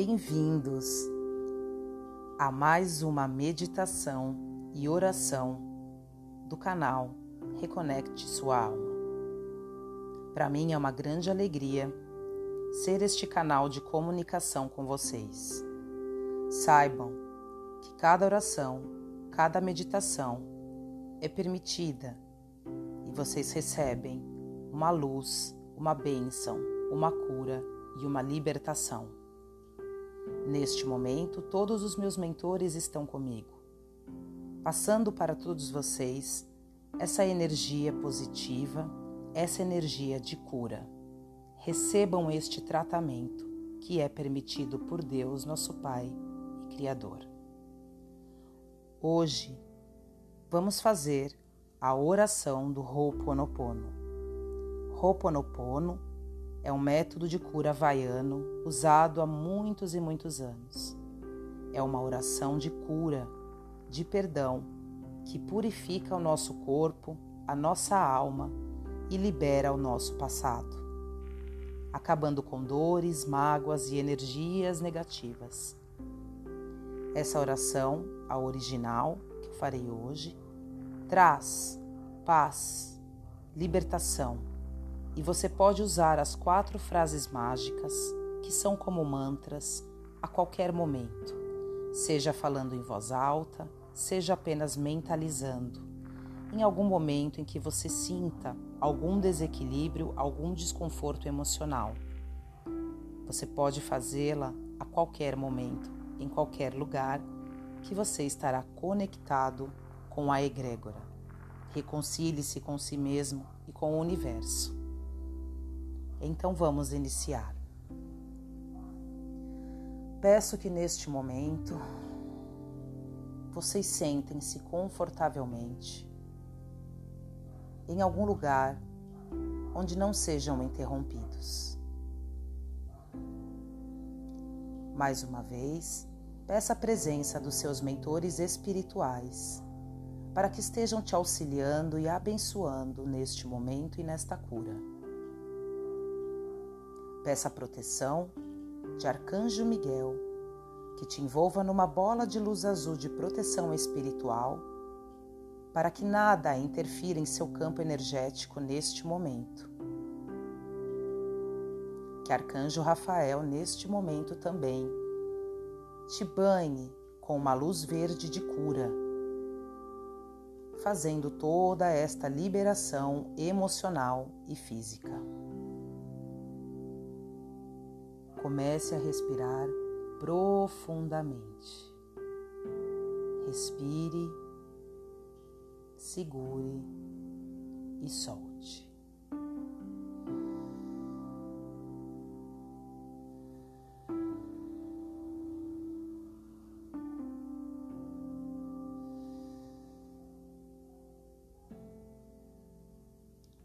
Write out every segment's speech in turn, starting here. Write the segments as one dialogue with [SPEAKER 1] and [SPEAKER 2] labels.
[SPEAKER 1] Bem-vindos a mais uma meditação e oração do canal Reconecte Sua Alma. Para mim é uma grande alegria ser este canal de comunicação com vocês. Saibam que cada oração, cada meditação é permitida e vocês recebem uma luz, uma bênção, uma cura e uma libertação. Neste momento, todos os meus mentores estão comigo, passando para todos vocês essa energia positiva, essa energia de cura. Recebam este tratamento que é permitido por Deus, nosso Pai e Criador. Hoje, vamos fazer a oração do Ho'oponopono. Ho'oponopono é um método de cura havaiano usado há muitos e muitos anos. É uma oração de cura, de perdão, que purifica o nosso corpo, a nossa alma e libera o nosso passado, acabando com dores, mágoas e energias negativas. Essa oração, a original, que farei hoje, traz paz, libertação e você pode usar as quatro frases mágicas, que são como mantras, a qualquer momento, seja falando em voz alta, seja apenas mentalizando. Em algum momento em que você sinta algum desequilíbrio, algum desconforto emocional. Você pode fazê-la a qualquer momento, em qualquer lugar, que você estará conectado com a egrégora. Reconcilie-se com si mesmo e com o universo. Então vamos iniciar. Peço que neste momento vocês sentem-se confortavelmente em algum lugar onde não sejam interrompidos. Mais uma vez, peça a presença dos seus mentores espirituais para que estejam te auxiliando e abençoando neste momento e nesta cura. Peça a proteção de Arcanjo Miguel, que te envolva numa bola de luz azul de proteção espiritual, para que nada interfira em seu campo energético neste momento. Que Arcanjo Rafael, neste momento também, te banhe com uma luz verde de cura, fazendo toda esta liberação emocional e física. Comece a respirar profundamente. Respire, segure e solte.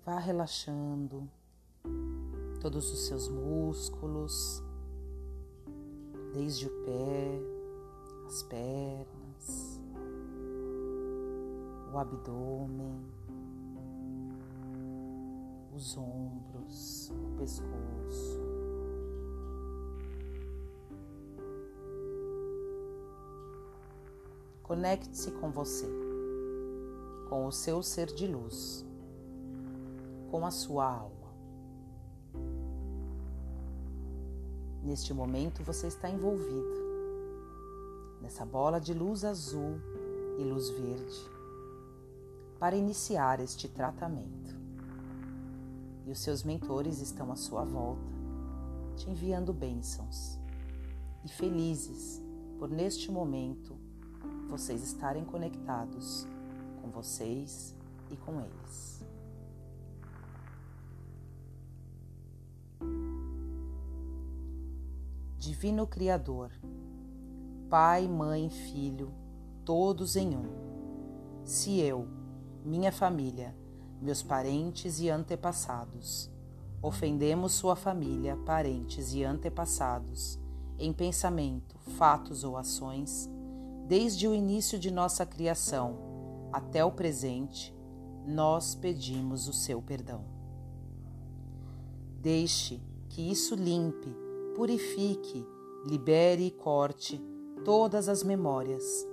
[SPEAKER 1] Vá relaxando todos os seus músculos, desde o pé, as pernas, o abdômen, os ombros, o pescoço. Conecte-se com você, com o seu ser de luz, com a sua alma. Neste momento você está envolvido nessa bola de luz azul e luz verde para iniciar este tratamento. E os seus mentores estão à sua volta, te enviando bênçãos e felizes por neste momento vocês estarem conectados com vocês e com eles. Divino Criador, Pai, Mãe, Filho, todos em um. Se eu, minha família, meus parentes e antepassados, ofendemos sua família, parentes e antepassados, em pensamento, fatos ou ações, desde o início de nossa criação até o presente, nós pedimos o seu perdão. Deixe que isso limpe purifique libere e corte todas as memórias,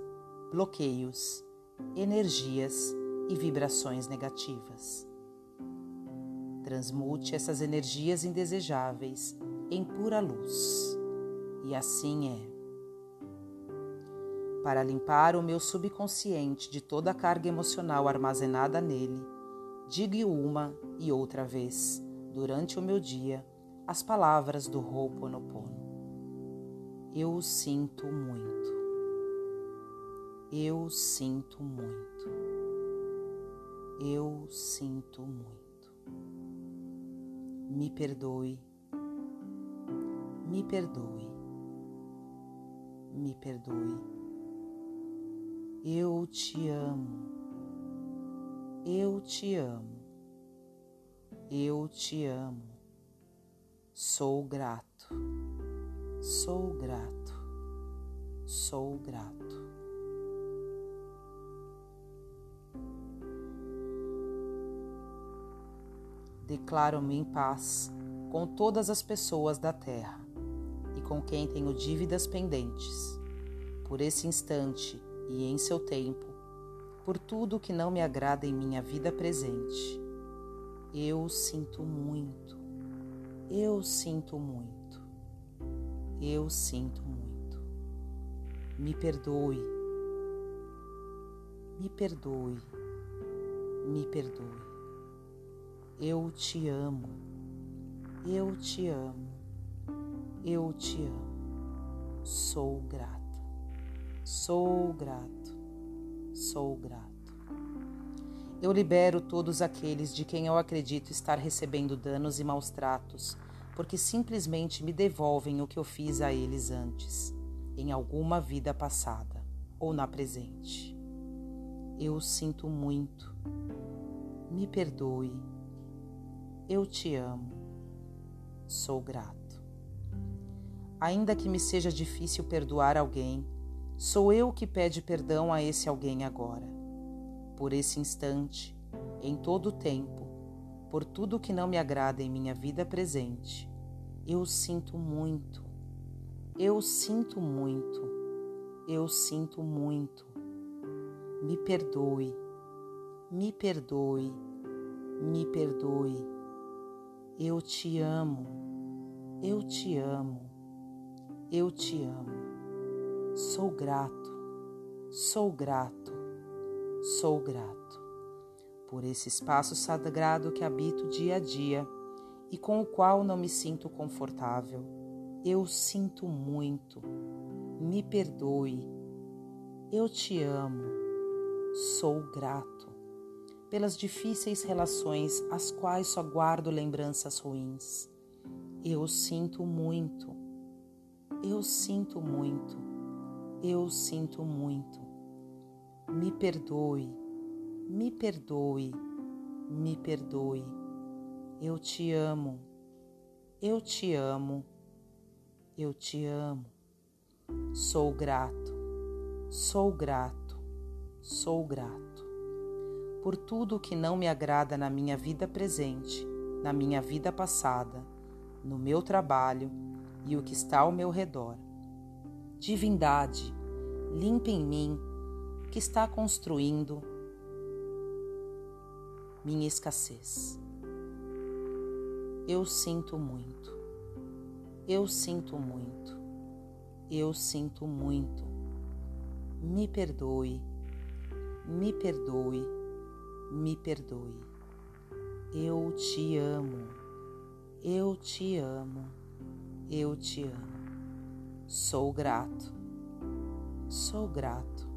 [SPEAKER 1] bloqueios, energias e vibrações negativas. Transmute essas energias indesejáveis em pura luz. E assim é. Para limpar o meu subconsciente de toda a carga emocional armazenada nele, diga uma e outra vez, durante o meu dia, as palavras do Ho'oponopono. Eu sinto muito. Eu sinto muito. Eu sinto muito. Me perdoe. Me perdoe. Me perdoe. Eu te amo. Eu te amo. Eu te amo. Sou grato. Sou grato. Sou grato. Declaro-me em paz com todas as pessoas da terra e com quem tenho dívidas pendentes. Por esse instante e em seu tempo, por tudo que não me agrada em minha vida presente. Eu sinto muito, eu sinto muito, eu sinto muito. Me perdoe, me perdoe, me perdoe. Eu te amo, eu te amo, eu te amo. Sou grata, sou grato, sou grato. Eu libero todos aqueles de quem eu acredito estar recebendo danos e maus tratos, porque simplesmente me devolvem o que eu fiz a eles antes, em alguma vida passada ou na presente. Eu sinto muito. Me perdoe. Eu te amo. Sou grato. Ainda que me seja difícil perdoar alguém, sou eu que pede perdão a esse alguém agora por esse instante, em todo o tempo, por tudo que não me agrada em minha vida presente. Eu sinto muito, eu sinto muito, eu sinto muito. Me perdoe, me perdoe, me perdoe. Eu te amo, eu te amo, eu te amo. Sou grato, sou grato Sou grato por esse espaço sagrado que habito dia a dia e com o qual não me sinto confortável. Eu sinto muito. Me perdoe. Eu te amo. Sou grato pelas difíceis relações às quais só guardo lembranças ruins. Eu sinto muito. Eu sinto muito. Eu sinto muito. Me perdoe, me perdoe, me perdoe. Eu te amo, eu te amo, eu te amo. Sou grato, sou grato, sou grato por tudo que não me agrada na minha vida presente, na minha vida passada, no meu trabalho e o que está ao meu redor. Divindade, limpe em mim que está construindo minha escassez. Eu sinto muito, eu sinto muito, eu sinto muito. Me perdoe, me perdoe, me perdoe. Eu te amo, eu te amo, eu te amo. Sou grato, sou grato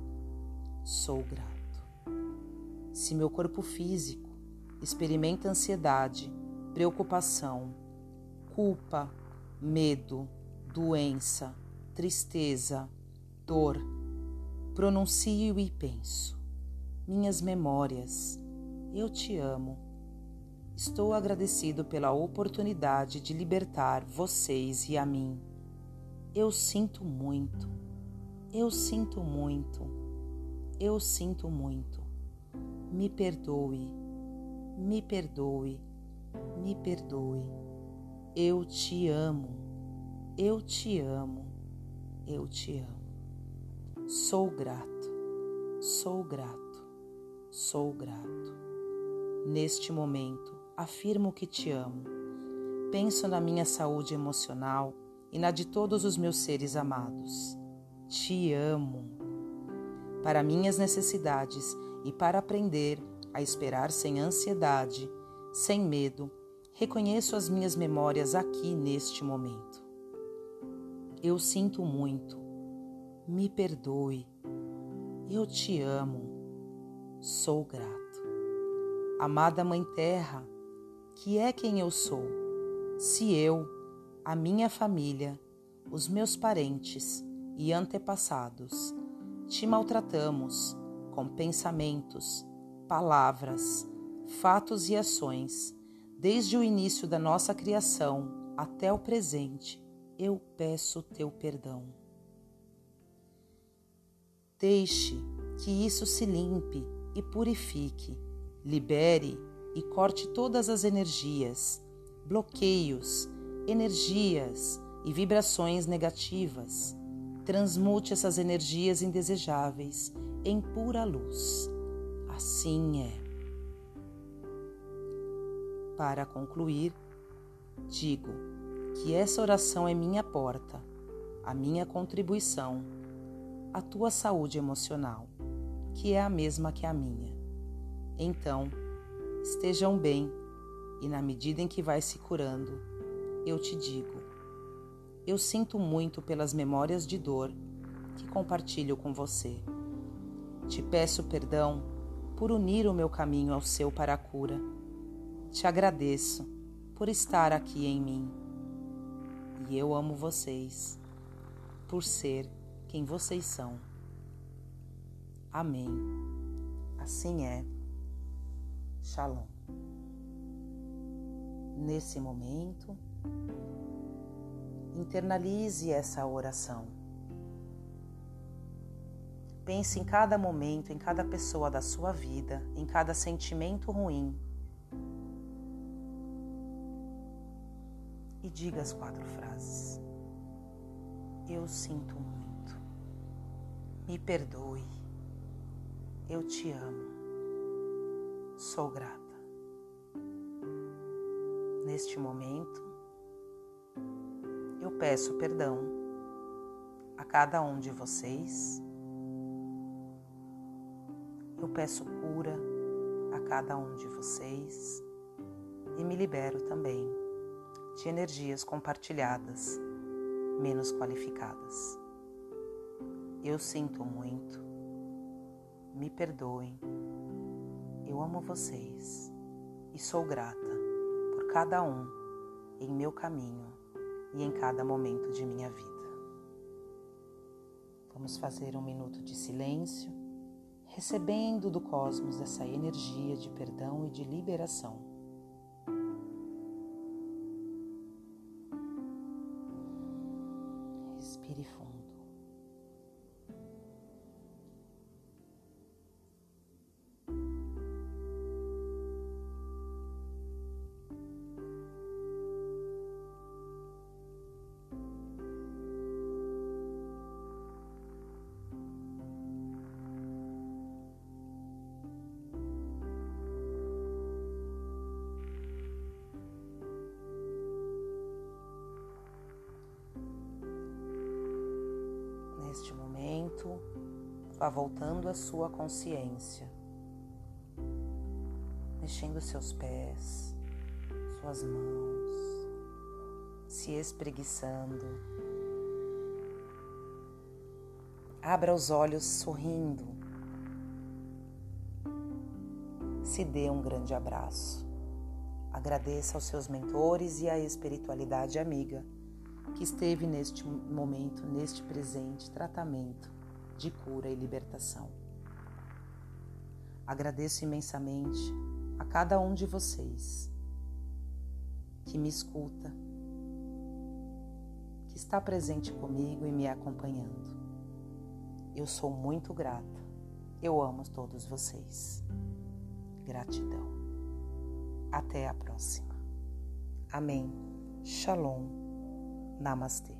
[SPEAKER 1] sou grato. Se meu corpo físico experimenta ansiedade, preocupação, culpa, medo, doença, tristeza, dor, pronuncio e penso. Minhas memórias, eu te amo. Estou agradecido pela oportunidade de libertar vocês e a mim. Eu sinto muito, eu sinto muito eu sinto muito. Me perdoe, me perdoe, me perdoe. Eu te amo, eu te amo, Eu te amo. Sou grato, sou grato, sou grato. Neste momento, afirmo que te amo. Penso na minha saúde emocional e na de todos os meus seres amados. Te amo. Para minhas necessidades e para aprender a esperar sem ansiedade, sem medo, reconheço as minhas memórias aqui neste momento. Eu sinto muito. Me perdoe. Eu te amo. Sou grato. Amada Mãe Terra, que é quem eu sou, se eu, a minha família, os meus parentes e antepassados te maltratamos com pensamentos, palavras, fatos e ações, desde o início da nossa criação até o presente, eu peço teu perdão. Deixe que isso se limpe e purifique, libere e corte todas as energias, bloqueios, energias e vibrações negativas. Transmute essas energias indesejáveis em pura luz. Assim é. Para concluir, digo que essa oração é minha porta, a minha contribuição, a tua saúde emocional, que é a mesma que a minha. Então, estejam bem e na medida em que vai se curando, eu te digo: eu sinto muito pelas memórias de dor que compartilho com você. Te peço perdão por unir o meu caminho ao seu para a cura. Te agradeço por estar aqui em mim. E eu amo vocês por ser quem vocês são. Amém. Assim é. Shalom. Nesse momento, internalize essa oração. Pense em cada momento, em cada pessoa da sua vida, em cada sentimento ruim. E diga as quatro frases. Eu sinto muito. Me perdoe. Eu te amo. Sou grata. Neste momento, peço perdão a cada um de vocês. Eu peço cura a cada um de vocês e me libero também de energias compartilhadas, menos qualificadas. Eu sinto muito, me perdoem, eu amo vocês e sou grata por cada um em meu caminho e em cada momento de minha vida. Vamos fazer um minuto de silêncio recebendo do cosmos essa energia de perdão e de liberação. Voltando a sua consciência, mexendo seus pés, suas mãos, se espreguiçando. Abra os olhos sorrindo. Se dê um grande abraço. Agradeça aos seus mentores e à espiritualidade amiga que esteve neste momento, neste presente tratamento de cura e libertação. Agradeço imensamente a cada um de vocês que me escuta, que está presente comigo e me acompanhando. Eu sou muito grata. Eu amo todos vocês. Gratidão. Até a próxima. Amém. Shalom. Namastê.